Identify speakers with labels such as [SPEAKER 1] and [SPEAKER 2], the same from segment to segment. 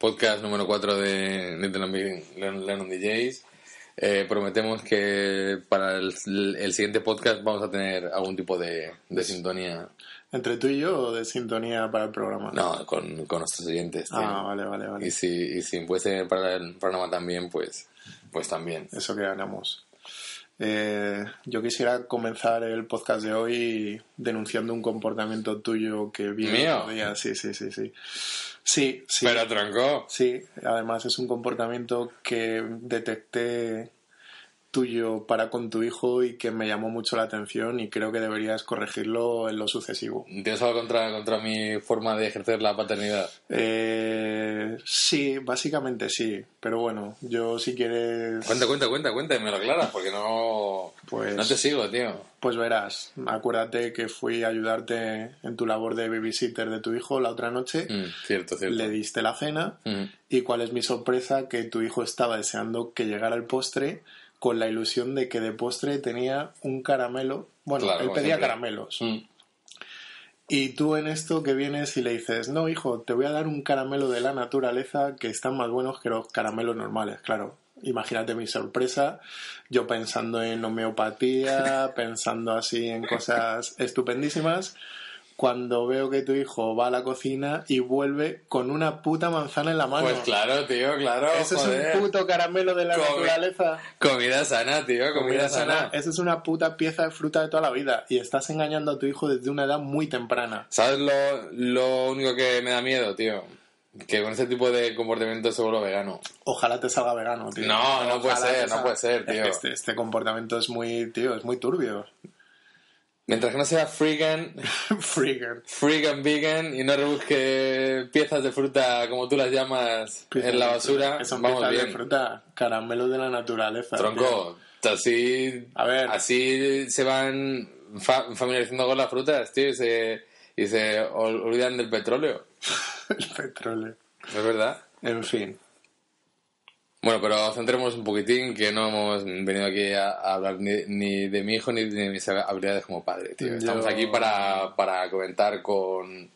[SPEAKER 1] podcast número 4 de Nintendo Lennon DJs. Eh, prometemos que para el, el, siguiente podcast vamos a tener algún tipo de, de, sintonía.
[SPEAKER 2] ¿Entre tú y yo o de sintonía para el programa?
[SPEAKER 1] No, con, con nuestros oyentes.
[SPEAKER 2] Ah, vale, vale, vale.
[SPEAKER 1] Y si, y si puede ser para el programa también, pues, pues también.
[SPEAKER 2] Eso que ganamos. Eh, yo quisiera comenzar el podcast de hoy denunciando un comportamiento tuyo que vi
[SPEAKER 1] ¿Mío?
[SPEAKER 2] día. Sí, sí, sí, sí. Sí, sí.
[SPEAKER 1] Pero tronco.
[SPEAKER 2] Sí, además es un comportamiento que detecté tuyo para con tu hijo y que me llamó mucho la atención y creo que deberías corregirlo en lo sucesivo.
[SPEAKER 1] ¿Tienes algo contra, contra mi forma de ejercer la paternidad?
[SPEAKER 2] Eh, sí, básicamente sí, pero bueno, yo si quieres...
[SPEAKER 1] Cuenta, cuenta, cuenta, cuenta y me lo aclaras porque no...
[SPEAKER 2] Pues,
[SPEAKER 1] no te sigo, tío.
[SPEAKER 2] Pues verás, acuérdate que fui a ayudarte en tu labor de babysitter de tu hijo la otra noche.
[SPEAKER 1] Mm, cierto, cierto.
[SPEAKER 2] Le diste la cena
[SPEAKER 1] Mm.
[SPEAKER 2] y cuál es mi sorpresa que tu hijo estaba deseando que llegara el postre con la ilusión de que de postre tenía un caramelo. Bueno,
[SPEAKER 1] Claro,
[SPEAKER 2] él pedía
[SPEAKER 1] siempre.
[SPEAKER 2] caramelos.
[SPEAKER 1] Mm.
[SPEAKER 2] Y tú en esto que vienes y le dices, no, hijo, te voy a dar un caramelo de la naturaleza que están más buenos que los caramelos normales, claro. Imagínate mi sorpresa, yo pensando en homeopatía, pensando así en cosas estupendísimas, cuando veo que tu hijo va a la cocina y vuelve con una puta manzana en la mano.
[SPEAKER 1] Pues claro, tío, claro. Joder.
[SPEAKER 2] es un puto caramelo de la naturaleza.
[SPEAKER 1] Comida sana, tío, comida, sana.
[SPEAKER 2] Esa es una puta pieza de fruta de toda la vida y estás engañando a tu hijo desde una edad muy temprana.
[SPEAKER 1] ¿Sabes lo, lo único que me da miedo, tío? Que con ese tipo de comportamiento se vuelve vegano.
[SPEAKER 2] Ojalá te salga vegano, tío.
[SPEAKER 1] No, no puede ser, no puede ser, tío.
[SPEAKER 2] Este, este comportamiento es muy, tío, es muy turbio.
[SPEAKER 1] Mientras que no sea freegan,
[SPEAKER 2] Frigger.
[SPEAKER 1] freegan vegan y no rebusque piezas de fruta como tú las llamas en la basura,
[SPEAKER 2] son
[SPEAKER 1] vamos
[SPEAKER 2] piezas de
[SPEAKER 1] bien.
[SPEAKER 2] fruta, caramelo de la naturaleza. tío.
[SPEAKER 1] Tronco, así,
[SPEAKER 2] A ver.
[SPEAKER 1] así se van fa- familiarizando con las frutas, tío, y se, y se ol- olvidan del petróleo.
[SPEAKER 2] El petróleo.
[SPEAKER 1] ¿Es verdad?
[SPEAKER 2] En fin.
[SPEAKER 1] Bueno, pero centrémonos un poquitín, que no hemos venido aquí a, a hablar ni, ni de mi hijo ni de mis habilidades como padre, tío. Estamos
[SPEAKER 2] Yo-
[SPEAKER 1] aquí para, para comentar con,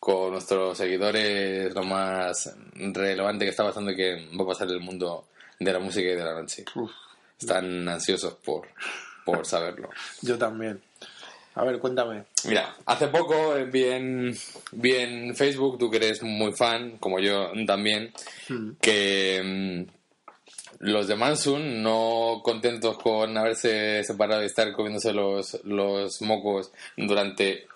[SPEAKER 1] con nuestros seguidores lo más relevante que está pasando y que va a pasar en el mundo de la música y de la noche.
[SPEAKER 2] Uf,
[SPEAKER 1] Están ansiosos por, por saberlo.
[SPEAKER 2] yo también. A ver, cuéntame.
[SPEAKER 1] Mira, hace poco eh, vi en, vi en Facebook, tú que eres muy fan, como yo también,
[SPEAKER 2] Hmm.
[SPEAKER 1] que mm, los de Mansun, no contentos con haberse separado y estar comiéndose los, los mocos durante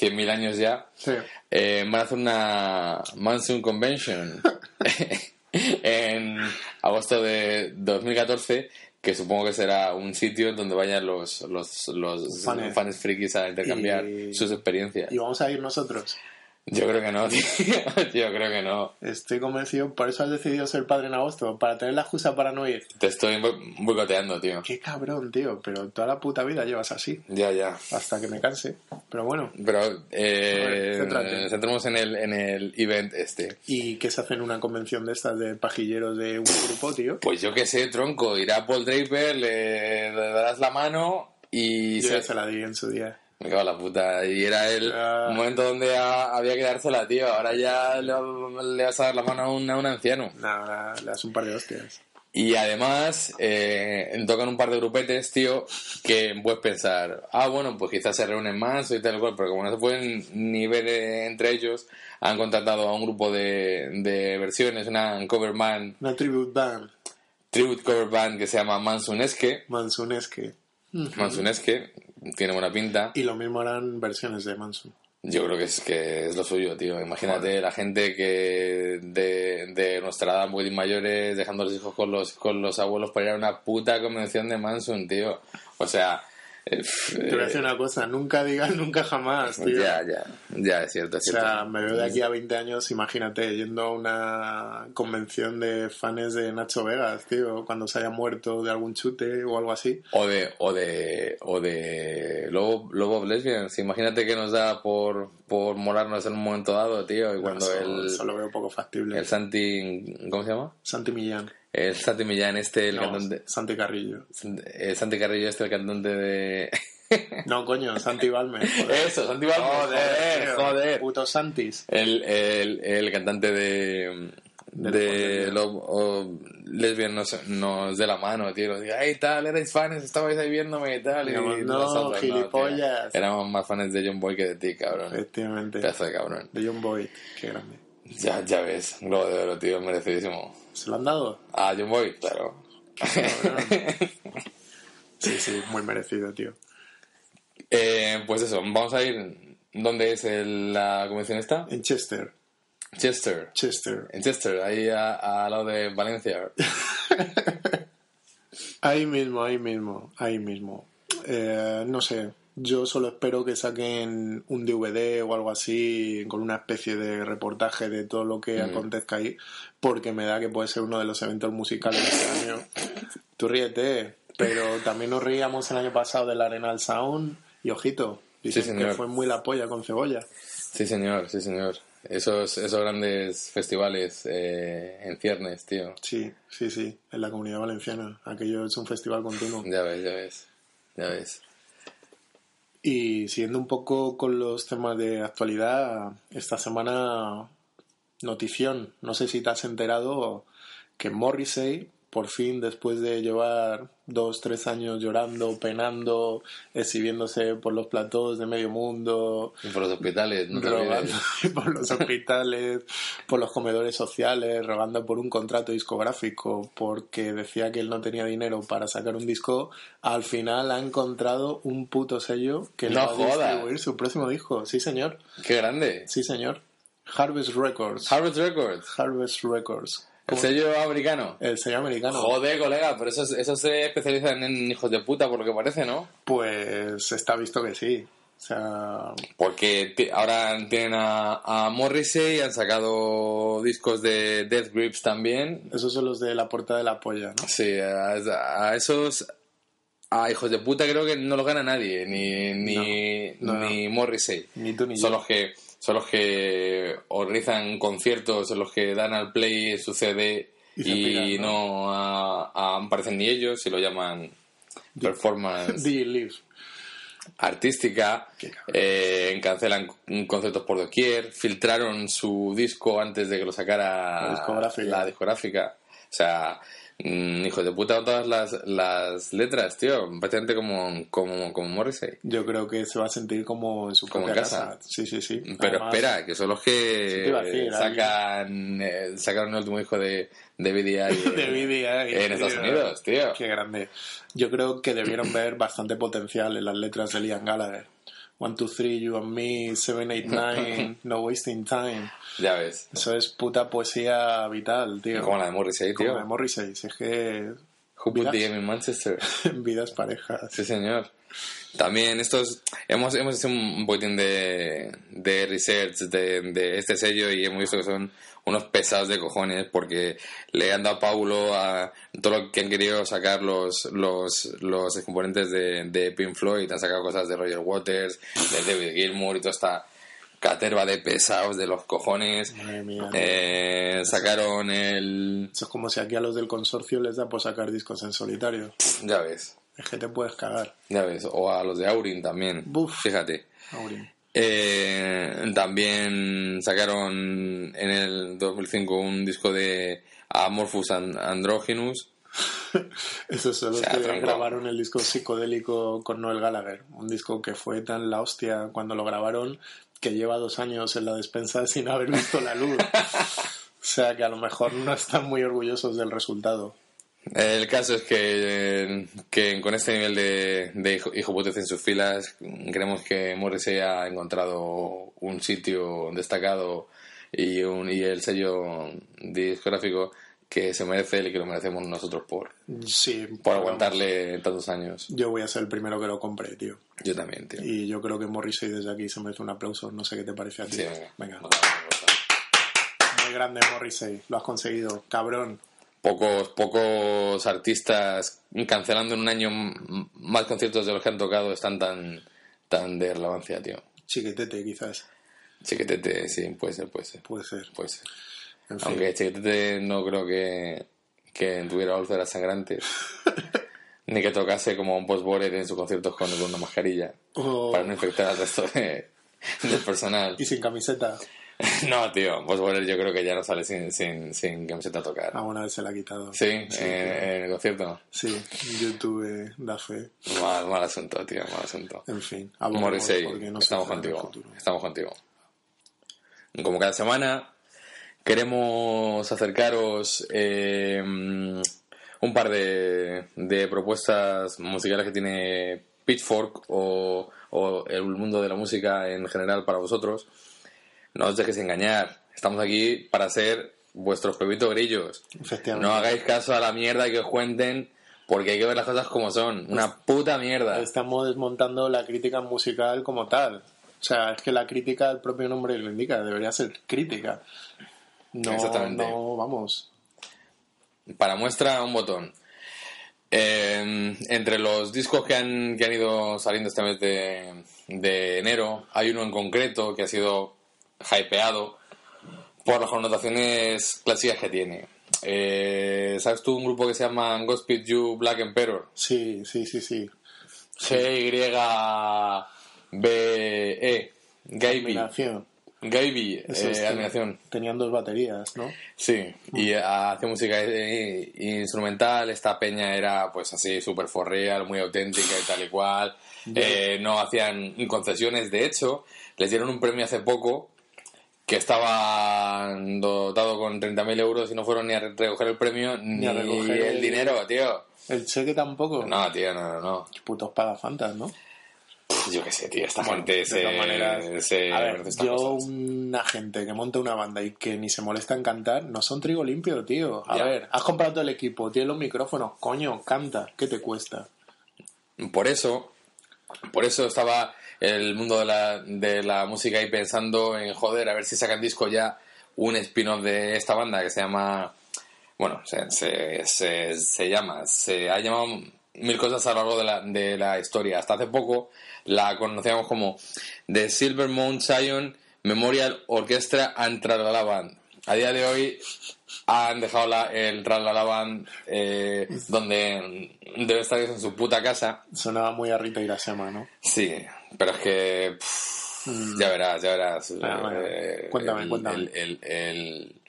[SPEAKER 1] 100.000 años ya,
[SPEAKER 2] Sí.
[SPEAKER 1] eh, van a hacer una Mansun Convention en agosto de 2014 que supongo que será un sitio donde vayan los, los, los fans frikis a intercambiar
[SPEAKER 2] Y-
[SPEAKER 1] sus experiencias.
[SPEAKER 2] Y vamos a ir nosotros.
[SPEAKER 1] Yo creo que no, tío. Yo creo que no.
[SPEAKER 2] Estoy convencido, por eso has decidido ser padre en agosto, para tener la excusa para no ir.
[SPEAKER 1] Te estoy boicoteando, tío.
[SPEAKER 2] Qué cabrón, tío, pero toda la puta vida llevas así,
[SPEAKER 1] Ya, ya.
[SPEAKER 2] hasta que me canse. Pero bueno,
[SPEAKER 1] Pero eh,
[SPEAKER 2] céntrate.
[SPEAKER 1] centremos en el, en el event este.
[SPEAKER 2] ¿y qué se hace en una convención de estas de pajilleros de un grupo, tío?
[SPEAKER 1] Pues yo qué sé, tronco. Irá Paul Draper, le, le darás la mano y
[SPEAKER 2] Yo
[SPEAKER 1] se,
[SPEAKER 2] ya se la di en su día.
[SPEAKER 1] Me cago en la puta. Y era el
[SPEAKER 2] Ah.
[SPEAKER 1] momento donde a- había que dársela, tío. Ahora ya le, le vas a dar la mano a un, a un anciano.
[SPEAKER 2] Nada, le das un par de hostias.
[SPEAKER 1] Y además, eh, tocan un par de grupetes, tío, que puedes pensar, ah, bueno, pues quizás se reúnen más y tal cual, pero como no se pueden ni ver eh, entre ellos, han contratado a un grupo de, de versiones, una cover band,
[SPEAKER 2] Una tribute band,
[SPEAKER 1] tribute cover band que se llama Mansunesque.
[SPEAKER 2] Mansunesque.
[SPEAKER 1] Mansunesque, tiene buena pinta.
[SPEAKER 2] Y lo mismo harán versiones de Mansun.
[SPEAKER 1] Yo creo que es que es lo suyo, tío. Imagínate la gente que de, de nuestra edad, muy mayores, dejando a los hijos con los, con los abuelos para ir a una puta convención de Manson, tío. O sea,
[SPEAKER 2] Te voy a decir una cosa, nunca digas nunca jamás, tío.
[SPEAKER 1] ya, ya, ya, es cierto,
[SPEAKER 2] O
[SPEAKER 1] es cierto.
[SPEAKER 2] sea, me veo de aquí a 20 años, imagínate, yendo a una convención de fans de Nacho Vegas, tío, cuando se haya muerto de algún chute o algo así.
[SPEAKER 1] O de, o de, o de Lobo, Lobo of Lesbians. Imagínate que nos da por, por molarnos en un momento dado, tío. Y cuando
[SPEAKER 2] eso,
[SPEAKER 1] el,
[SPEAKER 2] eso lo veo poco factible.
[SPEAKER 1] el Santi, ¿cómo se llama?
[SPEAKER 2] Santi Millán.
[SPEAKER 1] El Santi Millán, este, el
[SPEAKER 2] No,
[SPEAKER 1] cantante.
[SPEAKER 2] Santi Carrillo.
[SPEAKER 1] El Santi Carrillo, este, el cantante de.
[SPEAKER 2] No, coño, Santi Balmer. Joder,
[SPEAKER 1] Eso, Santi Balmer, joder,
[SPEAKER 2] tío.
[SPEAKER 1] joder.
[SPEAKER 2] Putos Santis.
[SPEAKER 1] El, el, el cantante de,
[SPEAKER 2] de,
[SPEAKER 1] de lo, o lesbian nos, nos de la mano, tío. Hey, tal, erais fans, estabais ahí viéndome y tal. Y
[SPEAKER 2] no,
[SPEAKER 1] tío.
[SPEAKER 2] gilipollas.
[SPEAKER 1] Éramos más fans de John Boy que de ti, cabrón.
[SPEAKER 2] Efectivamente.
[SPEAKER 1] Pedazo de cabrón.
[SPEAKER 2] De John Boyd, qué grande.
[SPEAKER 1] Ya, ya ves, globo de oro, tío, merecidísimo.
[SPEAKER 2] ¿Se lo han dado?
[SPEAKER 1] A John Boy, claro.
[SPEAKER 2] Sí, sí, muy merecido, tío.
[SPEAKER 1] Eh, pues eso, vamos a ir. ¿Dónde es el- la convención esta?
[SPEAKER 2] En Chester.
[SPEAKER 1] Chester.
[SPEAKER 2] Chester.
[SPEAKER 1] En Chester, ahí al lado de Valencia.
[SPEAKER 2] Ahí mismo, ahí mismo, ahí mismo. Eh, no sé, yo solo espero que saquen un DVD o algo así con una especie de reportaje de todo lo que acontezca ahí, porque me da que puede ser uno de los eventos musicales de este año. Tú ríete, pero también nos reíamos el año pasado del Arenal Sound y ojito, dicen
[SPEAKER 1] Sí,
[SPEAKER 2] que fue muy la polla con cebolla.
[SPEAKER 1] Sí, señor, sí, señor. Esos, esos grandes festivales eh, en ciernes, tío.
[SPEAKER 2] Sí, sí, sí, en la comunidad valenciana. Aquello es un festival continuo.
[SPEAKER 1] Ya ves, ya ves. Ya ves.
[SPEAKER 2] Y siguiendo un poco con los temas de actualidad, esta semana notición, no sé si te has enterado que Morrissey, por fin, después de llevar dos, tres años llorando, penando, exhibiéndose por los platós de medio mundo,
[SPEAKER 1] Y por los hospitales, no
[SPEAKER 2] por los hospitales, por los comedores sociales, rogando por un contrato discográfico porque decía que él no tenía dinero para sacar un disco, al final ha encontrado un puto sello que le
[SPEAKER 1] No
[SPEAKER 2] va a
[SPEAKER 1] jodas.
[SPEAKER 2] distribuir su próximo disco. Sí, señor.
[SPEAKER 1] ¡Qué grande!
[SPEAKER 2] Sí, señor. Harvest Records.
[SPEAKER 1] Harvard Records,
[SPEAKER 2] Harvest Records.
[SPEAKER 1] El sello americano.
[SPEAKER 2] El sello americano.
[SPEAKER 1] Joder, colega, pero esos, esos se especializan en hijos de puta, por lo que parece, ¿no?
[SPEAKER 2] Pues está visto que sí. O sea,
[SPEAKER 1] Porque ahora tienen a, a Morrissey, han sacado discos de Death Grips también.
[SPEAKER 2] esos son los de la puerta de la polla, ¿no?
[SPEAKER 1] Sí, a, a esos a hijos de puta creo que no los gana nadie, ni, ni,
[SPEAKER 2] No, no,
[SPEAKER 1] ni Morrissey.
[SPEAKER 2] Ni tú ni
[SPEAKER 1] Son
[SPEAKER 2] yo.
[SPEAKER 1] los que son los que organizan conciertos, son los que dan al play su CD
[SPEAKER 2] Y ¿no?
[SPEAKER 1] a- a- aparecen ni ellos y lo llaman performance artística, eh, cancelan conciertos por doquier, filtraron su disco antes de que lo sacara
[SPEAKER 2] La discográfica.
[SPEAKER 1] la discográfica. O sea, mm, hijos de puta todas las, las letras, tío, prácticamente como, como, como Morrissey.
[SPEAKER 2] Yo creo que se va a sentir como en su
[SPEAKER 1] Como
[SPEAKER 2] propia
[SPEAKER 1] en casa.
[SPEAKER 2] Sí, sí, sí.
[SPEAKER 1] Pero
[SPEAKER 2] Además,
[SPEAKER 1] espera, que son los que
[SPEAKER 2] decir,
[SPEAKER 1] sacan, eh, sacaron el último disco de, de BDI
[SPEAKER 2] de BDI,
[SPEAKER 1] en Estados. Unidos, tío.
[SPEAKER 2] Qué grande. Yo creo que debieron ver bastante potencial en las letras de Liam Gallagher. One, two, three, you and me, seven, eight, nine, no wasting time.
[SPEAKER 1] Ya ves.
[SPEAKER 2] Eso es puta poesía vital, tío.
[SPEAKER 1] Como la de Morrissey,
[SPEAKER 2] Como
[SPEAKER 1] tío.
[SPEAKER 2] la de Morrissey. Si es que
[SPEAKER 1] Who put
[SPEAKER 2] Vidas.
[SPEAKER 1] the game in Manchester?
[SPEAKER 2] vidas parejas.
[SPEAKER 1] Sí, señor. También estos hemos, hemos hecho un poquitín de, de research de, de este sello y hemos visto que son unos pesados de cojones porque le han dado a Paulo a todo lo que han querido sacar los, los, los componentes de, de Pink Floyd. Han sacado cosas de Roger Waters, de David Gilmour y toda esta caterva de pesados de los cojones.
[SPEAKER 2] Madre mía.
[SPEAKER 1] Eh, sacaron el...
[SPEAKER 2] Eso es como si aquí a los del consorcio les da por sacar discos en solitario.
[SPEAKER 1] Ya ves,
[SPEAKER 2] Es que te puedes cagar.
[SPEAKER 1] ya ves. O a los de Aurin también.
[SPEAKER 2] Buf.
[SPEAKER 1] Fíjate.
[SPEAKER 2] Aurin.
[SPEAKER 1] Eh, también sacaron en el 2005 un disco de Amorphous and- Androgynous.
[SPEAKER 2] Esos son los
[SPEAKER 1] O sea,
[SPEAKER 2] que grabaron el disco psicodélico con Noel Gallagher. Un disco que fue tan la hostia cuando lo grabaron que lleva dos años en la despensa sin haber visto la luz. O sea que a lo mejor no están muy orgullosos del resultado.
[SPEAKER 1] El caso es que, que con este nivel de, de hijo, hijoputez en sus filas, creemos que Morrissey ha encontrado un sitio destacado y, un, y el sello discográfico que se merece y que lo merecemos nosotros por,
[SPEAKER 2] Sí,
[SPEAKER 1] por aguantarle tantos años.
[SPEAKER 2] Yo voy a ser el primero que lo compre, tío.
[SPEAKER 1] Yo también, tío.
[SPEAKER 2] Y yo creo que Morrissey desde aquí se merece un aplauso. No sé qué te parece a ti.
[SPEAKER 1] Sí, venga. Vamos.
[SPEAKER 2] Muy grande Morrissey. Lo has conseguido. Cabrón.
[SPEAKER 1] pocos pocos artistas cancelando en un año más conciertos de los que han tocado están tan tan de relevancia, tío.
[SPEAKER 2] Chiquitete, quizás.
[SPEAKER 1] Chiquetete, sí, puede ser, puede ser,
[SPEAKER 2] Puede ser.
[SPEAKER 1] puede ser.
[SPEAKER 2] En fin.
[SPEAKER 1] Aunque Chiquetete no creo que, que tuviera úlceras sangrantes, ni que tocase como un post-bored en sus conciertos con, con una mascarilla, para no infectar al resto de- del personal.
[SPEAKER 2] Y sin camiseta.
[SPEAKER 1] no, tío, Boss yo creo que ya no sale sin, sin, sin camiseta a tocar.
[SPEAKER 2] Alguna vez se la ha quitado.
[SPEAKER 1] Sí, en, en el concierto.
[SPEAKER 2] Sí, YouTube da fe.
[SPEAKER 1] Mal, mal asunto, tío, mal asunto.
[SPEAKER 2] En fin,
[SPEAKER 1] Morrissey,
[SPEAKER 2] porque no
[SPEAKER 1] estamos contigo. Estamos contigo. Como cada semana, queremos acercaros eh, un par de, de propuestas musicales que tiene Pitchfork o, o el mundo de la música en general para vosotros. No os dejéis engañar. Estamos aquí para ser vuestros pepitos grillos. No hagáis caso a la mierda que os cuenten porque hay que ver las cosas como son. Una puta mierda.
[SPEAKER 2] Estamos desmontando la crítica musical como tal. O sea, es que la crítica, el propio nombre lo indica, debería ser crítica. No,
[SPEAKER 1] Exactamente.
[SPEAKER 2] no, vamos.
[SPEAKER 1] Para muestra, un botón. Eh, entre los discos que han, que han ido saliendo este mes de, de enero, hay uno en concreto que ha sido hypeado por las connotaciones clásicas que tiene. Eh, ¿Sabes tú un grupo que se llama Godspeed You Black Emperor?
[SPEAKER 2] Sí, sí, sí, sí.
[SPEAKER 1] G-Y-B-E. Gaiby.
[SPEAKER 2] Es
[SPEAKER 1] eh, admiración.
[SPEAKER 2] Tenían dos baterías, ¿no?
[SPEAKER 1] Sí, y hace música instrumental. Esta peña era, pues así, súper forreal, muy auténtica y tal y cual. Eh, no hacían concesiones. De hecho, les dieron un premio hace poco que estaba dotado con 30.000 euros y no fueron ni a recoger el premio ni,
[SPEAKER 2] a recoger
[SPEAKER 1] el
[SPEAKER 2] el-
[SPEAKER 1] dinero, tío.
[SPEAKER 2] El cheque tampoco.
[SPEAKER 1] No, tío, no, no, no.
[SPEAKER 2] Putos pagafantas, ¿no?
[SPEAKER 1] Yo qué sé, tío. Esta gente
[SPEAKER 2] de
[SPEAKER 1] se,
[SPEAKER 2] maneras,
[SPEAKER 1] se
[SPEAKER 2] a ver, yo
[SPEAKER 1] cosas.
[SPEAKER 2] una gente que monta una banda y que ni se molesta en cantar, no son trigo limpio, tío. A
[SPEAKER 1] Ya.
[SPEAKER 2] ver, has comprado todo el equipo, tienes los micrófonos, coño, canta, ¿qué te cuesta?
[SPEAKER 1] Por eso, por eso estaba el mundo de la, de la música ahí pensando en joder, a ver si sacan disco ya un spin-off de esta banda que se llama. Bueno, se, se, se, se llama. Se ha llamado mil cosas a lo largo de la, de la historia. Hasta hace poco la conocíamos como The Silver Mount Zion Memorial Orchestra and Tralala Band. A día de hoy han dejado la, el Tralala Band eh, donde debe estar en su puta casa.
[SPEAKER 2] Sonaba muy a Rita Irasema, ¿no?
[SPEAKER 1] Sí, pero es que pff, ya verás, ya verás.
[SPEAKER 2] Ah, bueno.
[SPEAKER 1] Eh,
[SPEAKER 2] Cuéntame,
[SPEAKER 1] el,
[SPEAKER 2] cuéntame.
[SPEAKER 1] El, el, el,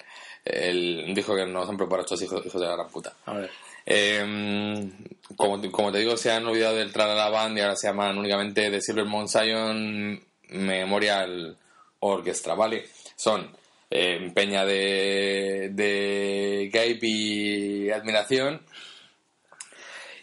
[SPEAKER 1] el- dijo que nos han preparado estos hijos, hijos de la gran puta.
[SPEAKER 2] A ver.
[SPEAKER 1] Eh, como, te- como te digo, se han olvidado del Tralala Band y ahora se llaman únicamente The Silver Mount Zion Memorial Orchestra, ¿vale? Son eh, peña de, de Gabe y admiración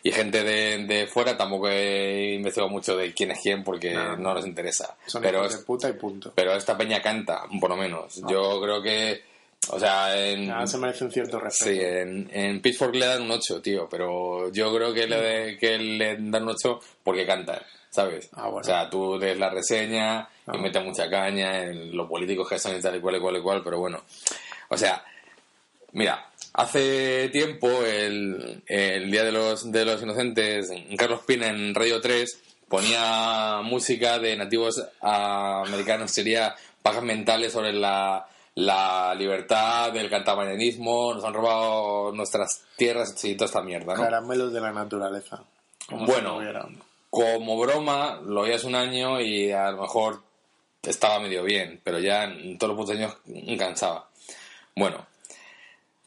[SPEAKER 1] y gente de, de fuera. Tampoco he investigado mucho de quién es quién porque
[SPEAKER 2] No.
[SPEAKER 1] no, nos interesa.
[SPEAKER 2] Son
[SPEAKER 1] Pero
[SPEAKER 2] de puta y punto.
[SPEAKER 1] pero esta peña canta, por lo menos. Yo creo que, o sea, en,
[SPEAKER 2] Ah, se merece un cierto respeto.
[SPEAKER 1] sí, en, en Pitchfork le dan un 8, tío, pero yo creo que le, de- que le dan un 8 porque cantan, ¿sabes?
[SPEAKER 2] Ah, bueno.
[SPEAKER 1] O sea, tú lees la reseña y
[SPEAKER 2] Ah.
[SPEAKER 1] metes mucha caña en los políticos que son y tal y cual y cual y cual, pero bueno. O sea, Mira, hace tiempo, el, el Día de los, de los Inocentes, Carlos Pina en Radio 3 ponía música de nativos americanos, sería pajas mentales sobre la, la libertad, del cantamañanismo, nos han robado nuestras tierras y toda esta mierda, ¿no?
[SPEAKER 2] Caramelos de la naturaleza. Como
[SPEAKER 1] Bueno.
[SPEAKER 2] si.
[SPEAKER 1] Como broma, lo oías un año y a lo mejor estaba medio bien, pero ya en todos los putos años cansaba. Bueno,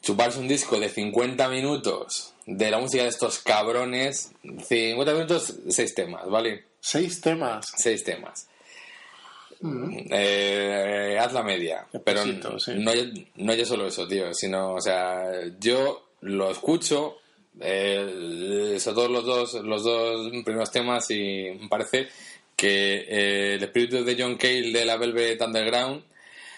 [SPEAKER 1] chuparse un disco de 50 minutos de la música de estos cabrones, 50 minutos, 6 temas, ¿vale?
[SPEAKER 2] Seis temas.
[SPEAKER 1] 6 temas. Eh, haz la media, pero
[SPEAKER 2] pesito, sí.
[SPEAKER 1] no, no ya solo eso, tío, sino, o sea, yo lo escucho, eh, sobre todo los dos, los dos primeros temas y me parece que eh, el espíritu de John Cale de la Velvet Underground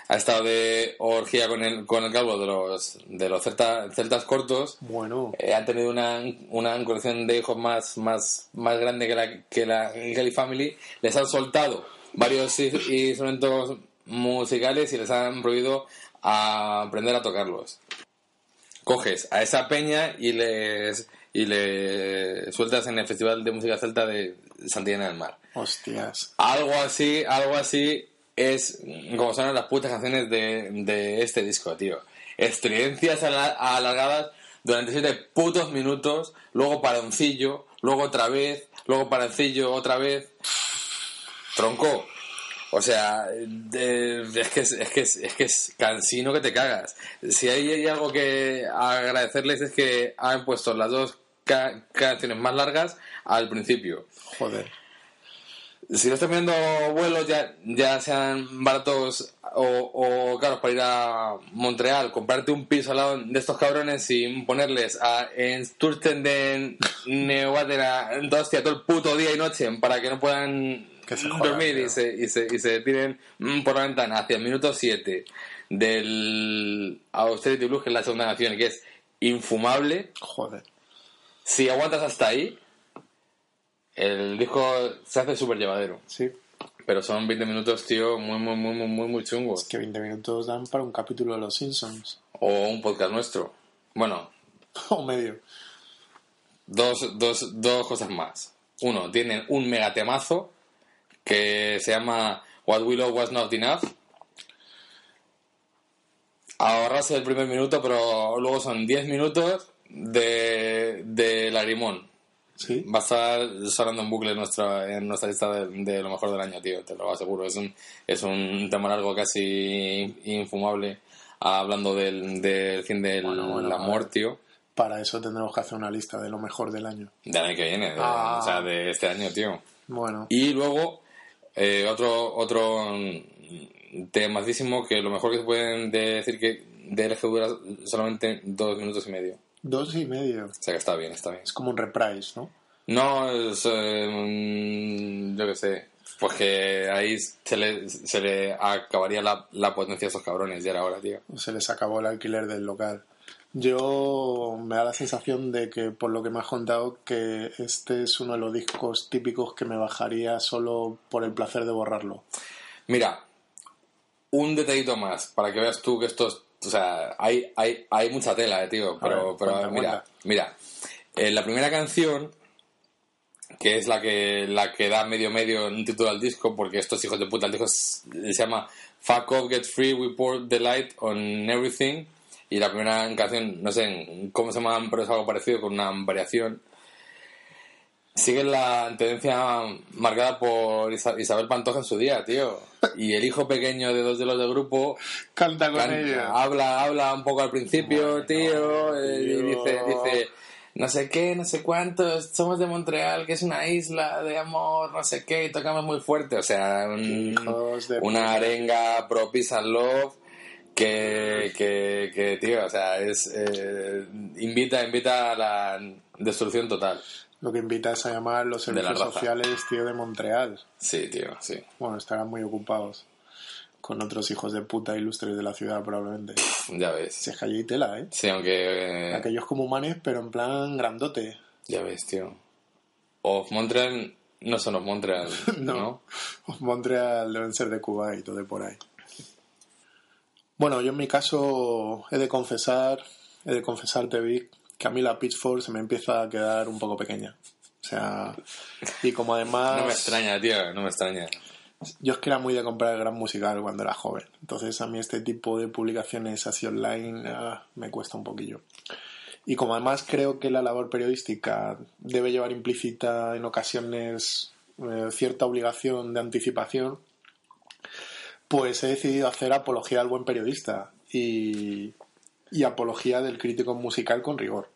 [SPEAKER 1] ha estado de orgía con el, con el calvo de los, de los celta- celtas cortos
[SPEAKER 2] Bueno,
[SPEAKER 1] eh, han tenido una, una colección de hijos más, más, más grande que la, que la Kelly Family. Les han soltado varios instrumentos musicales y les han prohibido a aprender a tocarlos. Coges a esa peña y les y le sueltas en el Festival de Música Celta de Santillana del Mar.
[SPEAKER 2] hostias.
[SPEAKER 1] Algo así, algo así es como son las putas canciones de, de este disco, tío. Estridencias ala- alargadas durante siete putos minutos, luego paroncillo, luego otra vez, luego paroncillo otra vez. Tronco, O sea, de- es, que es, es que es, es que es cansino que te cagas. Si hay, hay algo que agradecerles es que han puesto las dos ca- canciones más largas al principio.
[SPEAKER 2] Joder.
[SPEAKER 1] Si no estás viendo vuelos, ya, ya sean baratos o, o caros para ir a Montreal, comprarte un piso al lado de estos cabrones y ponerles a, en Sturten de todo el puto día y noche para que no puedan
[SPEAKER 2] Que se jodan,
[SPEAKER 1] dormir
[SPEAKER 2] tío.
[SPEAKER 1] y se, y, se, y se tiren mm, por la ventana hacia el minuto 7 del Austerity Blues, que es la segunda canción, que es infumable.
[SPEAKER 2] Joder.
[SPEAKER 1] Si aguantas hasta ahí, el disco se hace súper llevadero.
[SPEAKER 2] Sí.
[SPEAKER 1] Pero son 20 minutos, tío, muy, muy, muy, muy, muy, chungos.
[SPEAKER 2] Que 20 minutos dan para un capítulo de Los Simpsons.
[SPEAKER 1] O un podcast nuestro. Bueno,
[SPEAKER 2] o medio.
[SPEAKER 1] dos, dos, dos cosas más. Uno, tienen un megatemazo que se llama What We Love Was Not Enough. Ahorrarse el primer minuto, pero luego son 10 minutos de, de lagrimón.
[SPEAKER 2] Sí.
[SPEAKER 1] Va a estar sonando en bucle en nuestra, en nuestra lista de, de lo mejor del año, tío, te lo aseguro. Es un, es un tema largo casi infumable, hablando del, del fin del
[SPEAKER 2] Bueno, bueno,
[SPEAKER 1] amor, tío,
[SPEAKER 2] Para eso tendremos que hacer una lista de lo mejor del año.
[SPEAKER 1] del año que viene, de-
[SPEAKER 2] Ah.
[SPEAKER 1] o sea, de este año, tío.
[SPEAKER 2] Bueno.
[SPEAKER 1] Y luego, eh, otro, otro mm, temasísimo que lo mejor que se pueden decir que de dura solamente dos minutos y medio.
[SPEAKER 2] Dos y medio.
[SPEAKER 1] O sea que está bien, está bien.
[SPEAKER 2] Es como un reprise, ¿no?
[SPEAKER 1] No, es, eh, yo qué sé. Pues que ahí se le, se le acabaría la, la potencia a esos cabrones, ya era hora, tío.
[SPEAKER 2] Se les acabó el alquiler del local. Yo me da la sensación de que, por lo que me has contado, que este es uno de los discos típicos que me bajaría solo por el placer de borrarlo.
[SPEAKER 1] Mira, un detallito más para que veas tú que esto es. O sea, hay, hay, hay mucha tela, eh, tío. Pero,
[SPEAKER 2] ver,
[SPEAKER 1] pero
[SPEAKER 2] cuenta,
[SPEAKER 1] mira,
[SPEAKER 2] cuenta.
[SPEAKER 1] mira. En la primera canción, que es la que, la que da medio medio un título al disco, porque estos hijos de puta, el disco es- se llama Fuck Off, Get Free, We Pour the Light on Everything. Y la primera canción, no sé cómo se llama, pero es algo parecido con una variación. Sigue la tendencia marcada por Isa- Isabel Pantoja en su día, tío. Y el hijo pequeño de dos de los del grupo
[SPEAKER 2] Canta con
[SPEAKER 1] can-
[SPEAKER 2] ella.
[SPEAKER 1] habla, habla un poco al principio,
[SPEAKER 2] Bueno,
[SPEAKER 1] tío, eh, y dice, dice, no sé qué, no sé cuántos, somos de Montreal, que es una isla de amor, no sé qué, y tocamos muy fuerte, o sea, un- una arenga pro peace and love que, que, que, tío, o sea, es eh, invita, invita a la destrucción total.
[SPEAKER 2] Lo que invita es a llamar los servicios sociales, tío, de Montreal.
[SPEAKER 1] Sí, tío, sí.
[SPEAKER 2] Bueno, estarán muy ocupados con otros hijos de puta ilustres de la ciudad, probablemente.
[SPEAKER 1] Ya ves.
[SPEAKER 2] Se calla y tela, ¿eh?
[SPEAKER 1] Sí, aunque... eh,
[SPEAKER 2] Aquellos como humanes, pero en plan grandote.
[SPEAKER 1] Ya ves, tío. Of Montreal no son of Montreal,
[SPEAKER 2] No.
[SPEAKER 1] ¿no?
[SPEAKER 2] Montreal deben ser de Cuba y todo de por ahí. Bueno, yo en mi caso he de confesar, he de confesarte, Vic, que a mí la Pitchfork se me empieza a quedar un poco pequeña. O sea, y como además...
[SPEAKER 1] No me extraña, tío, no me extraña.
[SPEAKER 2] Yo es que era muy de comprar el gran musical cuando era joven. Entonces a mí este tipo de publicaciones así online ah, me cuesta un poquillo. Y como además creo que la labor periodística debe llevar implícita en ocasiones eh, cierta obligación de anticipación, pues he decidido hacer apología al buen periodista y, y apología del crítico musical con rigor.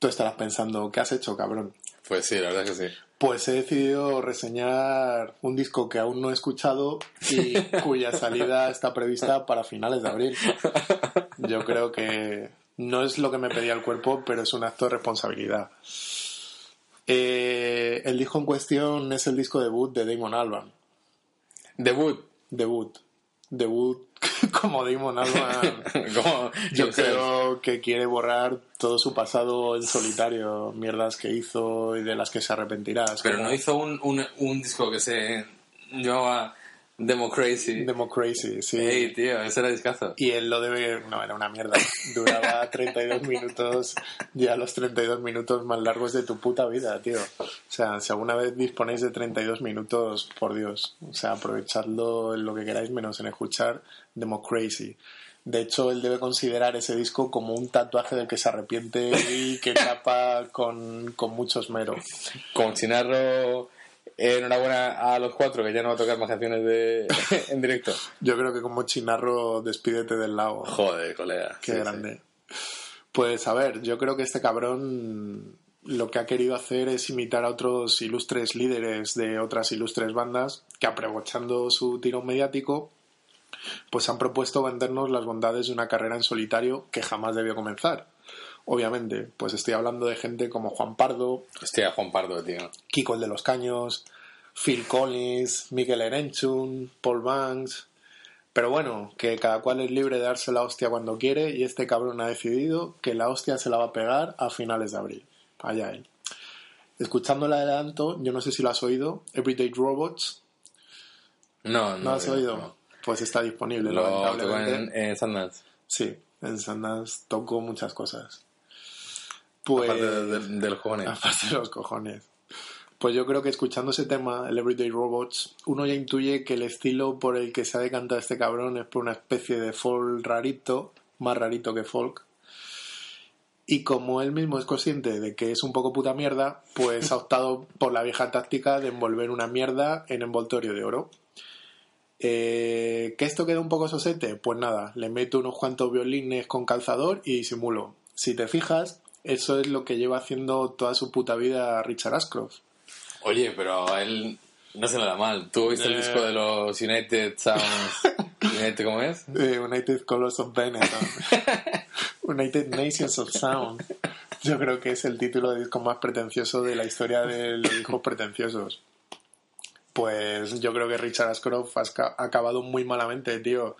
[SPEAKER 2] Tú estarás pensando, ¿qué has hecho, cabrón?
[SPEAKER 1] Pues sí, la verdad es que sí.
[SPEAKER 2] Pues he decidido reseñar un disco que aún no he escuchado y cuya salida está prevista para finales de abril. Yo creo que no es lo que me pedía el cuerpo, pero es un acto de responsabilidad. Eh, el disco en cuestión es el disco debut de Damon Albarn.
[SPEAKER 1] Debut.
[SPEAKER 2] Debut. Debut como Damon Albarn.
[SPEAKER 1] Como
[SPEAKER 2] Yo
[SPEAKER 1] yo sé.
[SPEAKER 2] creo que quiere borrar todo su pasado en solitario, mierdas que hizo y de las que se arrepentirá.
[SPEAKER 1] Pero
[SPEAKER 2] como
[SPEAKER 1] no hizo un, un, un disco que se llamaba Democracy.
[SPEAKER 2] Democracy, sí.
[SPEAKER 1] Ey, tío, ese era discazo.
[SPEAKER 2] Y él lo debe... No, era una mierda. Duraba 32 minutos, ya los 32 minutos más largos de tu puta vida, tío. O sea, si alguna vez disponéis de 32 minutos, por Dios. O sea, aprovechadlo en lo que queráis menos en escuchar Democracy. De hecho, él debe considerar ese disco como un tatuaje del que se arrepiente y que tapa con, con mucho esmero.
[SPEAKER 1] Con Chinarro enhorabuena a los cuatro que ya no va a tocar más canciones de... en directo.
[SPEAKER 2] Yo creo que como chinarro despídete del lago.
[SPEAKER 1] Joder, colega.
[SPEAKER 2] Qué
[SPEAKER 1] Sí,
[SPEAKER 2] grande. Pues a ver, yo creo que este cabrón lo que ha querido hacer es imitar a otros ilustres líderes de otras ilustres bandas que aprovechando su tirón mediático pues han propuesto vendernos las bondades de una carrera en solitario que jamás debió comenzar. Obviamente, pues estoy hablando de gente como Juan Pardo,
[SPEAKER 1] sí. Hostia, Juan Pardo, tío.
[SPEAKER 2] Kiko el de los Caños, Phil Collins, Miguel Erenchun, Paul Banks. Pero bueno, que cada cual es libre de darse la hostia cuando quiere y este cabrón ha decidido que la hostia se la va a pegar a finales de abril. Allá él. Escuchando el adelanto, yo no sé si lo has oído, Everyday Robots,
[SPEAKER 1] No, no.
[SPEAKER 2] ¿no has oído?
[SPEAKER 1] no.
[SPEAKER 2] Pues está disponible.
[SPEAKER 1] Lo tocó en, en Sundance.
[SPEAKER 2] Sí, en Sundance tocó muchas cosas. Pues...
[SPEAKER 1] Aparte de, de- de los cojones.
[SPEAKER 2] Aparte de los cojones. Pues yo creo que escuchando ese tema, el Everyday Robots, uno ya intuye que el estilo por el que se ha decantado este cabrón es por una especie de folk rarito, más rarito que folk. Y como él mismo es consciente de que es un poco puta mierda, pues ha optado por la vieja táctica de envolver una mierda en envoltorio de oro. Eh, ¿Que esto queda un poco sosete? Pues nada, le meto unos cuantos violines con calzador y disimulo. Si te fijas, eso es lo que lleva haciendo toda su puta vida Richard Ashcroft.
[SPEAKER 1] Oye, pero a él no se le da mal. ¿Tú viste el
[SPEAKER 2] Eh.
[SPEAKER 1] disco de los United Sounds? United, ¿Cómo es?
[SPEAKER 2] Eh, United Colors of Benetton. United Nations of Sound. Yo creo que es el título de disco más pretencioso de la historia de los discos pretenciosos. Pues yo creo que Richard Ashcroft ha acabado muy malamente, tío.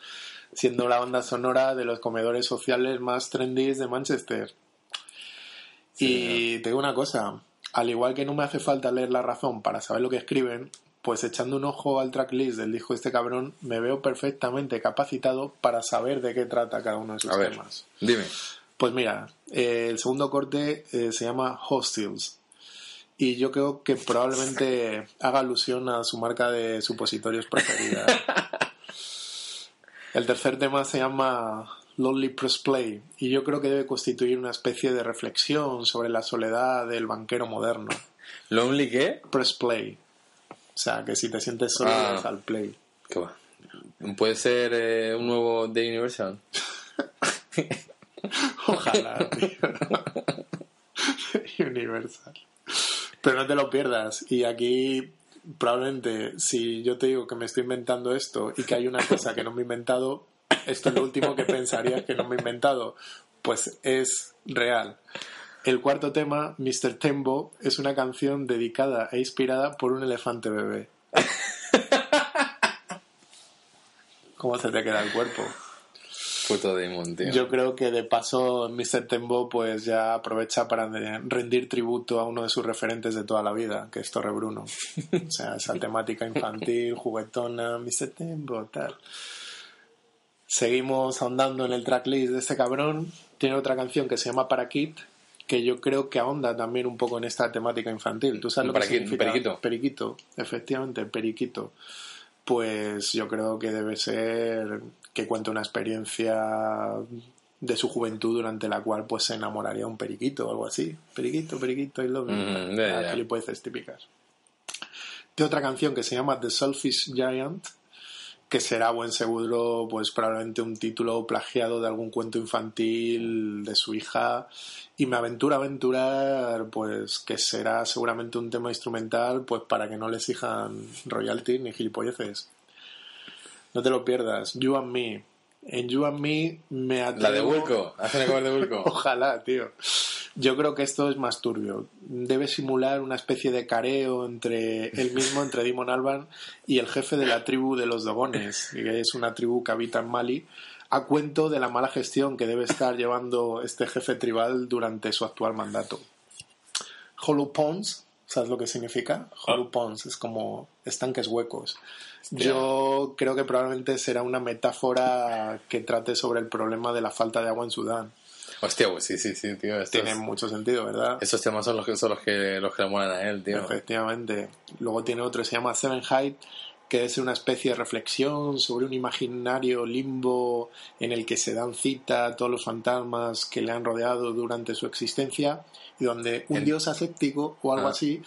[SPEAKER 2] Siendo la banda sonora de los comedores sociales más trendy de Manchester. Y te digo una cosa, al igual que no me hace falta leer la razón para saber lo que escriben, pues echando un ojo al tracklist del disco de este cabrón, me veo perfectamente capacitado para saber de qué trata cada uno de sus
[SPEAKER 1] A ver,
[SPEAKER 2] temas.
[SPEAKER 1] dime.
[SPEAKER 2] Pues mira, eh, el segundo corte eh, se llama Hostiles. Y yo creo que probablemente haga alusión a su marca de supositorios preferida. El tercer tema se llama Lonely Press Play. Y yo creo que debe constituir una especie de reflexión sobre la soledad del banquero moderno.
[SPEAKER 1] ¿Lonely qué?
[SPEAKER 2] Press Play. O sea, que si te sientes solo,
[SPEAKER 1] Ah.
[SPEAKER 2] das al play.
[SPEAKER 1] ¿Qué va? ¿Puede ser eh, un nuevo The Universal?
[SPEAKER 2] Ojalá, tío. Universal. Pero no te lo pierdas. Y aquí, probablemente, si yo te digo que me estoy inventando esto y que hay una cosa que no me he inventado, esto es lo último que pensarías que no me he inventado. Pues es real. El cuarto tema, Mr. Tembo, es una canción dedicada e inspirada por un elefante bebé. ¿Cómo se te queda el cuerpo?
[SPEAKER 1] Puto Damon, tío.
[SPEAKER 2] Yo creo que de paso Mr. Tembo pues ya aprovecha para rendir tributo a uno de sus referentes de toda la vida, que es Torre Bruno. O sea, esa temática infantil, juguetona, Mr. Tembo, tal. Seguimos ahondando en el tracklist de este cabrón. Tiene otra canción que se llama Paraquit, que yo creo que ahonda también un poco en esta temática infantil. ¿Tú sabes lo que significa?
[SPEAKER 1] periquito.
[SPEAKER 2] Periquito, efectivamente, periquito. Pues yo creo que debe ser que cuenta una experiencia de su juventud durante la cual pues se enamoraría un periquito o algo así. Periquito, periquito, y lo
[SPEAKER 1] ya.
[SPEAKER 2] gilipolleces típicas. De otra canción que se llama The Selfish Giant, que será buen seguro, pues probablemente un título plagiado de algún cuento infantil de su hija. Y me aventura aventurar, pues que será seguramente un tema instrumental, pues para que no le exijan royalties ni gilipolleces. No te lo pierdas. You and Me. En You and Me me atrevo...
[SPEAKER 1] La de Wilco. Hace una cover de Wilco.
[SPEAKER 2] Ojalá, tío. Yo creo que esto es más turbio. Debe simular una especie de careo entre él mismo, entre Dimon Alban y el jefe de la tribu de los Dogones, que es una tribu que habita en Mali, a cuento de la mala gestión que debe estar llevando este jefe tribal durante su actual mandato. Hollow Ponds, ¿sabes lo que significa? Hollow Ponds es como estanques huecos. Yo creo que probablemente será una metáfora que trate sobre el problema de la falta de agua en Sudán.
[SPEAKER 1] Hostia, pues sí, sí, sí, tío.
[SPEAKER 2] Tiene mucho sentido, ¿verdad?
[SPEAKER 1] Esos temas son los que, son los que, los que le molan a él, tío.
[SPEAKER 2] Efectivamente. Luego tiene otro, se llama Seven Height, que es una especie de reflexión sobre un imaginario limbo en el que se dan cita a todos los fantasmas que le han rodeado durante su existencia y donde un dios aséptico o algo
[SPEAKER 1] Ah.
[SPEAKER 2] así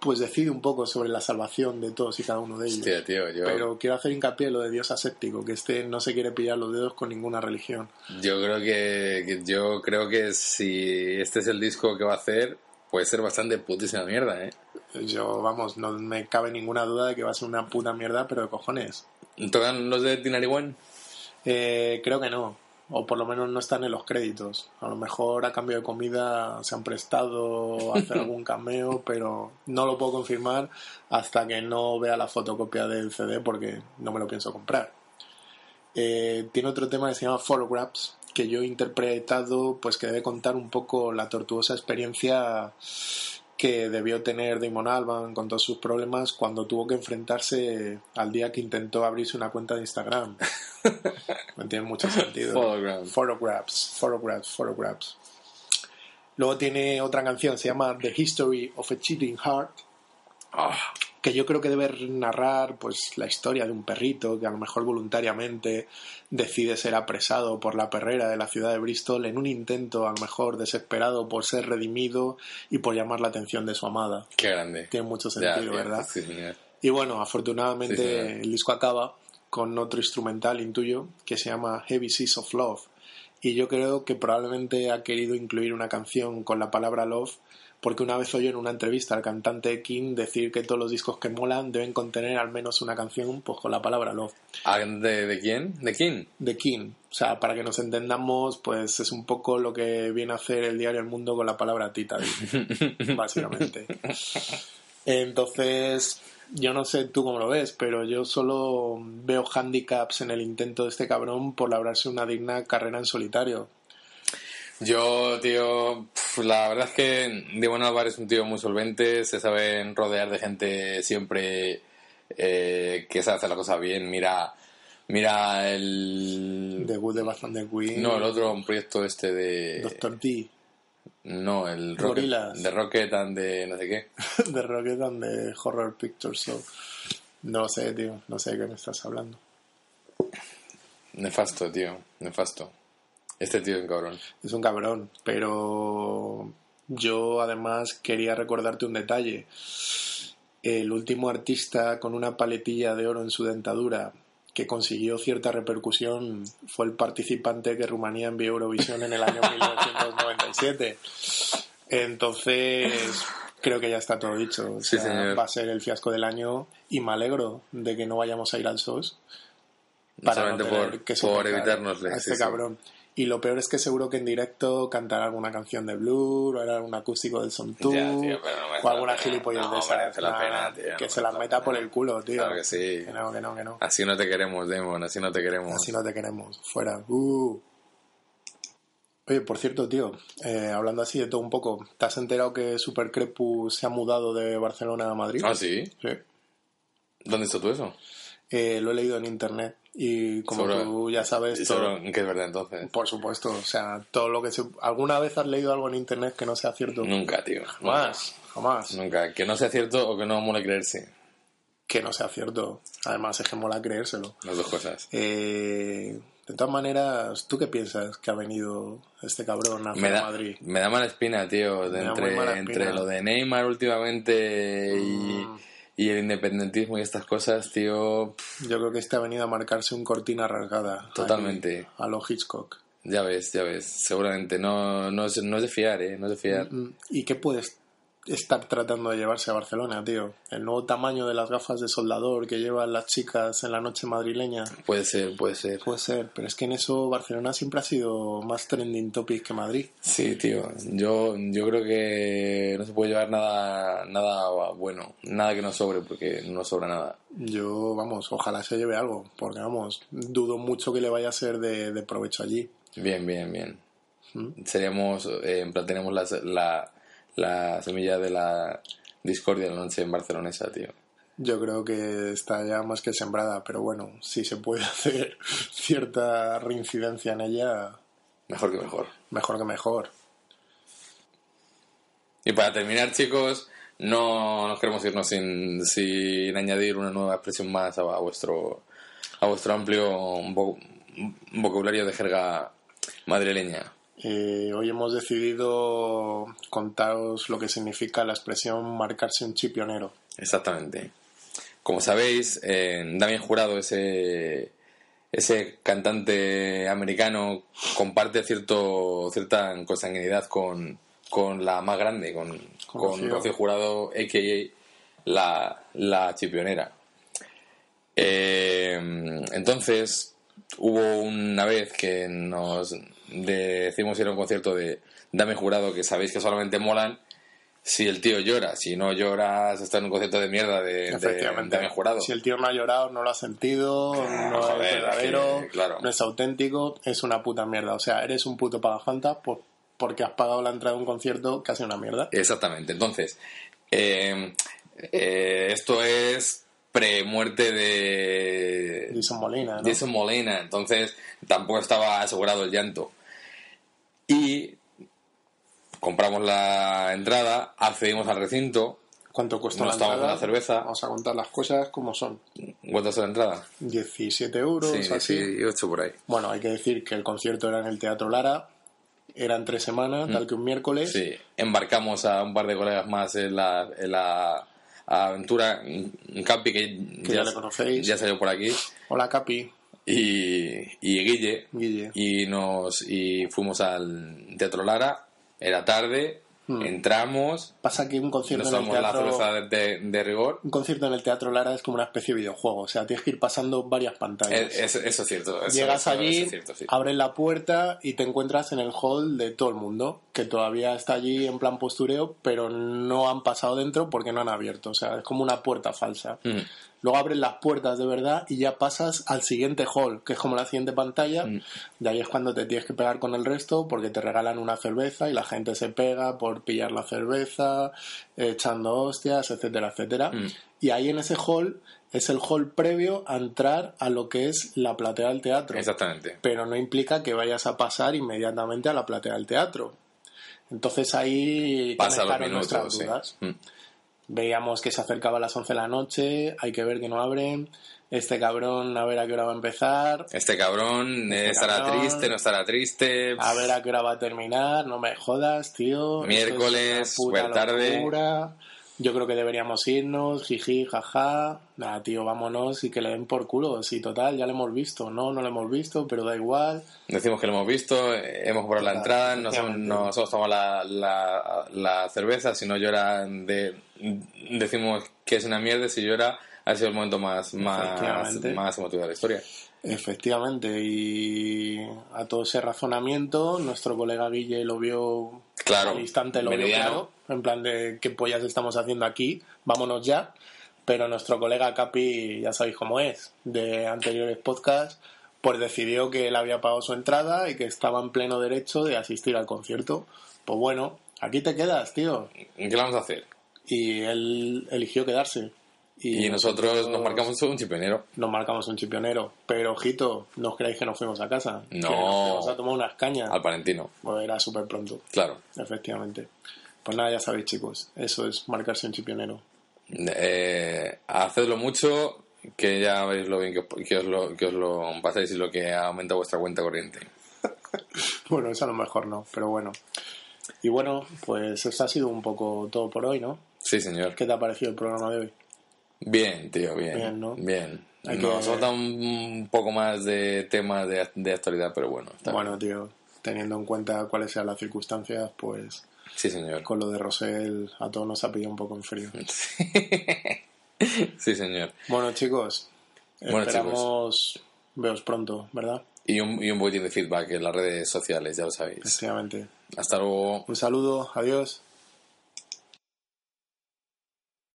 [SPEAKER 2] pues decide un poco sobre la salvación de todos y cada uno de ellos.
[SPEAKER 1] Hostia, tío, yo,
[SPEAKER 2] Pero quiero hacer hincapié en lo de dios aséptico, que este no se quiere pillar los dedos con ninguna religión.
[SPEAKER 1] yo creo que, que- yo creo que si este es el disco que va a hacer, puede ser bastante putísima mierda, ¿eh?
[SPEAKER 2] Yo, vamos, no me cabe ninguna duda de que va a ser una puta mierda, pero de cojones.
[SPEAKER 1] ¿Tocan los de Tinari One?
[SPEAKER 2] Eh, creo que no, o por lo menos no están en los créditos. A lo mejor a cambio de comida se han prestado a hacer algún cameo, pero no lo puedo confirmar hasta que no vea la fotocopia del CD porque no me lo pienso comprar. Eh, tiene otro tema que se llama Photographs, que yo he interpretado, pues que debe contar un poco la tortuosa experiencia que debió tener Damon Alban con todos sus problemas cuando tuvo que enfrentarse al día que intentó abrirse una cuenta de Instagram. No tiene mucho sentido.
[SPEAKER 1] Photographs.
[SPEAKER 2] Photographs, photographs, photographs. Luego tiene otra canción, se llama The History of a Cheating Heart,
[SPEAKER 1] Ah,
[SPEAKER 2] que yo creo que debe narrar pues la historia de un perrito que a lo mejor voluntariamente decide ser apresado por la perrera de la ciudad de Bristol en un intento a lo mejor desesperado por ser redimido y por llamar la atención de su amada.
[SPEAKER 1] qué grande.
[SPEAKER 2] Tiene mucho sentido, ¿verdad?
[SPEAKER 1] sí, señor.
[SPEAKER 2] Y bueno, afortunadamente
[SPEAKER 1] Sí,
[SPEAKER 2] el disco acaba con otro instrumental intuyo que se llama Heavy Seas of Love. Y yo creo que probablemente ha querido incluir una canción con la palabra love porque una vez oyó en una entrevista al cantante King decir que todos los discos que molan deben contener al menos una canción pues con la palabra love.
[SPEAKER 1] Ah, ¿De, de quién? ¿De quién?
[SPEAKER 2] De King. O sea, para que nos entendamos, pues es un poco lo que viene a hacer el diario El Mundo con la palabra tita, básicamente. Entonces, yo no sé tú cómo lo ves, pero yo solo veo handicaps en el intento de este cabrón por labrarse una digna carrera en solitario.
[SPEAKER 1] Yo, tío, la verdad es que Dimon Álvarez es un tío muy solvente, se sabe rodear de gente siempre eh, que sabe hacer la cosa bien. Mira, mira el...
[SPEAKER 2] De Good, de Bastante de Queen,
[SPEAKER 1] No, el otro un proyecto este de...
[SPEAKER 2] Doctor D,
[SPEAKER 1] No, el Rocket,
[SPEAKER 2] Gorillaz.
[SPEAKER 1] de Rocket and de no sé qué.
[SPEAKER 2] de Rocket and de Horror Picture Show. No sé, tío, no sé de qué me estás hablando.
[SPEAKER 1] Nefasto, tío, nefasto. Este tío es un cabrón.
[SPEAKER 2] Es un cabrón, pero yo además quería recordarte un detalle. El último artista con una paletilla de oro en su dentadura que consiguió cierta repercusión fue el participante que Rumanía envió a Eurovisión en el año 1997. Entonces, creo que ya está todo dicho. O
[SPEAKER 1] Sí,
[SPEAKER 2] sea,
[SPEAKER 1] señor.
[SPEAKER 2] va a ser el fiasco del año y me alegro de que no vayamos a ir al SOS para no
[SPEAKER 1] por, evitárnosle.
[SPEAKER 2] a este
[SPEAKER 1] sí.
[SPEAKER 2] cabrón. Y lo peor es que seguro que en directo cantará alguna canción de Blur, o hará un acústico del Son
[SPEAKER 1] no merece
[SPEAKER 2] o alguna gilipollas
[SPEAKER 1] No,
[SPEAKER 2] de esas.
[SPEAKER 1] la pena, tío,
[SPEAKER 2] que
[SPEAKER 1] no
[SPEAKER 2] se las meta por el culo, tío.
[SPEAKER 1] Claro que sí.
[SPEAKER 2] Que no, que no, que no.
[SPEAKER 1] Así no te queremos, Damon, así no te queremos.
[SPEAKER 2] Así no te queremos. Fuera. Uh. Oye, por cierto, tío, eh, hablando así de todo un poco, ¿te has enterado que Super Crepus se ha mudado de Barcelona a Madrid?
[SPEAKER 1] Ah, sí.
[SPEAKER 2] Sí.
[SPEAKER 1] ¿Dónde está tú eso?
[SPEAKER 2] Eh, lo he leído en internet y como
[SPEAKER 1] Sobre-
[SPEAKER 2] tú ya sabes,
[SPEAKER 1] ¿Y
[SPEAKER 2] todo-
[SPEAKER 1] qué es verdad entonces?
[SPEAKER 2] Por supuesto, o sea, todo lo que se... ¿Alguna vez has leído algo en internet que no sea cierto?
[SPEAKER 1] Nunca, tío.
[SPEAKER 2] Jamás, jamás.
[SPEAKER 1] Nunca. Que no sea cierto o que no mole creerse.
[SPEAKER 2] Que no sea cierto. Además, es que mola creérselo.
[SPEAKER 1] Las dos cosas.
[SPEAKER 2] Eh, de todas maneras, ¿tú qué piensas que ha venido este cabrón a
[SPEAKER 1] Me da,
[SPEAKER 2] Madrid?
[SPEAKER 1] me da mala espina, tío. de entre,
[SPEAKER 2] mala
[SPEAKER 1] entre lo de Neymar últimamente y,
[SPEAKER 2] Mm.
[SPEAKER 1] Y el independentismo y estas cosas, tío. pff,
[SPEAKER 2] Yo creo que este ha venido a marcarse un cortina rasgada.
[SPEAKER 1] Totalmente.
[SPEAKER 2] a lo Hitchcock.
[SPEAKER 1] Ya ves, ya ves. Seguramente no, no, es, no es de fiar, ¿eh? No es de fiar.
[SPEAKER 2] Mm, ¿Y qué puedes estar tratando de llevarse a Barcelona, tío? El nuevo tamaño de las gafas de soldador que llevan las chicas en la noche madrileña.
[SPEAKER 1] Puede ser, puede ser.
[SPEAKER 2] Puede ser, pero es que en eso Barcelona siempre ha sido más trending topic que Madrid.
[SPEAKER 1] Sí, tío. Yo, yo creo que no se puede llevar nada, nada bueno. Nada que no sobre, porque no sobra nada.
[SPEAKER 2] Yo, vamos, ojalá se lleve algo, porque vamos, dudo mucho que le vaya a ser de, de provecho allí.
[SPEAKER 1] Bien, bien, bien.
[SPEAKER 2] ¿Mm?
[SPEAKER 1] Seríamos, eh, en plan, tenemos la, la, la semilla de la discordia de la noche en barcelonesa, tío.
[SPEAKER 2] Yo creo que está ya más que sembrada, pero bueno, si se puede hacer cierta reincidencia en ella,
[SPEAKER 1] Mejor que mejor.
[SPEAKER 2] mejor que mejor.
[SPEAKER 1] Y para terminar, chicos, no nos queremos irnos sin, sin añadir una nueva expresión más a, vuestro a vuestro amplio vocabulario de jerga madrileña.
[SPEAKER 2] Eh, hoy hemos decidido contaros lo que significa la expresión marcarse un chip pionero.
[SPEAKER 1] Exactamente. Como sabéis, eh, Damien Jurado, ese, ese cantante americano, comparte cierto, cierta consanguinidad con, con la más grande, con, con Rocío Jurado, a.k.a. la, la chipionera. Eh, entonces, hubo una vez que nos decimos ir a un concierto de Dame Jurado, que sabéis que solamente molan si el tío llora. Si no lloras, está en un concierto de mierda de, Dame Jurado.
[SPEAKER 2] Si el tío no ha llorado, no lo ha sentido, no, es verdadero, no es auténtico, es una puta mierda. O sea, eres un puto pagafanta por, porque has pagado la entrada de un concierto hace una mierda.
[SPEAKER 1] Exactamente. Entonces, eh, eh, esto es pre-muerte de
[SPEAKER 2] Jason Molina,
[SPEAKER 1] ¿no? Molina, entonces tampoco estaba asegurado el llanto. Y compramos la entrada, accedimos al recinto.
[SPEAKER 2] ¿Cuánto cuesta la
[SPEAKER 1] entrada? cerveza.
[SPEAKER 2] Vamos a contar las cosas como son.
[SPEAKER 1] ¿Cuánto es la entrada?
[SPEAKER 2] 17 euros,
[SPEAKER 1] sí,
[SPEAKER 2] así.
[SPEAKER 1] 8 por ahí.
[SPEAKER 2] Bueno, hay que decir que el concierto era en el Teatro Lara. Eran tres semanas, tal mm. que un miércoles.
[SPEAKER 1] Sí, embarcamos a un par de colegas más en la, en la aventura, Capi que,
[SPEAKER 2] ya, le conocéis.
[SPEAKER 1] Ya salió por aquí.
[SPEAKER 2] Hola Capi.
[SPEAKER 1] Y, y Guille,
[SPEAKER 2] Guille.
[SPEAKER 1] Y, nos, y fuimos al Teatro Lara, era tarde, Hmm. Entramos.
[SPEAKER 2] Pasa que un concierto en el teatro.
[SPEAKER 1] La de, rigor.
[SPEAKER 2] Un concierto en el teatro Lara es como una especie de videojuego. O sea, tienes que ir pasando varias pantallas.
[SPEAKER 1] eso es cierto.
[SPEAKER 2] Llegas allí, abres la puerta y te encuentras en el hall de todo el mundo, que todavía está allí en plan postureo, pero no han pasado dentro porque no han abierto. O sea, es como una puerta falsa. Hmm. Luego abres las puertas de verdad y ya pasas al siguiente hall, que es como la siguiente pantalla. Mm. De ahí es cuando te tienes que pegar con el resto porque te regalan una cerveza y la gente se pega por pillar la cerveza, echando hostias, etcétera, etcétera. Mm. Y ahí en ese hall es el hall previo a entrar a lo que es la platea del teatro.
[SPEAKER 1] Exactamente.
[SPEAKER 2] Pero no implica que vayas a pasar inmediatamente a la platea del teatro. Entonces ahí
[SPEAKER 1] pasa los minutos, dudas. Mm
[SPEAKER 2] veíamos que se acercaba a las 11 de la noche, hay que ver que no abren, este cabrón a ver a qué hora va a empezar.
[SPEAKER 1] Este cabrón este estará triste, no estará triste.
[SPEAKER 2] A ver a qué hora va a terminar, no me jodas, tío.
[SPEAKER 1] Miércoles, buena tarde.
[SPEAKER 2] Yo creo que deberíamos irnos, jiji, jaja. Nada, tío, vámonos y que le den por culo. Sí, total, ya lo hemos visto. No, no lo hemos visto, pero da igual.
[SPEAKER 1] Decimos que lo hemos visto, hemos comprado la entrada, nosotros tomamos la, la, la, cerveza. Si no llora, de, decimos que es una mierda. Si llora, ha sido el momento más, más, más emotivo de la historia.
[SPEAKER 2] Efectivamente, y a todo ese razonamiento, nuestro colega Guille lo vio
[SPEAKER 1] claro,
[SPEAKER 2] al instante, lo vio claro, en plan de qué pollas estamos haciendo aquí, vámonos ya. Pero nuestro colega Capi, ya sabéis cómo es, de anteriores podcasts, pues decidió que él había pagado su entrada y que estaba en pleno derecho de asistir al concierto. Pues bueno, aquí te quedas, tío.
[SPEAKER 1] ¿Qué vamos a hacer?
[SPEAKER 2] Y él eligió quedarse.
[SPEAKER 1] Y, nosotros, nos marcamos un chipionero.
[SPEAKER 2] Nos marcamos un chipionero. Pero, ojito, no os creáis que nos fuimos a casa.
[SPEAKER 1] No.
[SPEAKER 2] Que nos fuimos a tomar unas cañas.
[SPEAKER 1] Al Palentino.
[SPEAKER 2] Pues era súper pronto.
[SPEAKER 1] Claro.
[SPEAKER 2] Efectivamente. Pues nada, ya sabéis, chicos. Eso es marcarse un chipionero.
[SPEAKER 1] Eh, hacedlo mucho, que ya veréis lo bien que, os, lo, que os lo pasáis y lo que aumenta vuestra cuenta corriente.
[SPEAKER 2] bueno, eso a lo mejor no, pero bueno. Y bueno, pues eso ha sido un poco todo por hoy, ¿no?
[SPEAKER 1] Sí, señor.
[SPEAKER 2] ¿Qué te ha parecido el programa de hoy?
[SPEAKER 1] Bien, tío, bien. Bien, ¿no? Bien. Nos falta un poco más de temas de, actualidad, pero bueno.
[SPEAKER 2] bueno, tío, teniendo en cuenta cuáles sean las circunstancias, pues.
[SPEAKER 1] Sí, señor.
[SPEAKER 2] Con lo de Rosell, a todos nos ha pillado un poco en frío.
[SPEAKER 1] Sí, señor.
[SPEAKER 2] Bueno, chicos, bueno, esperamos veos pronto, ¿verdad?
[SPEAKER 1] Y un, y un boletín de feedback en las redes sociales, ya lo sabéis.
[SPEAKER 2] Efectivamente.
[SPEAKER 1] Hasta luego.
[SPEAKER 2] Un saludo, adiós.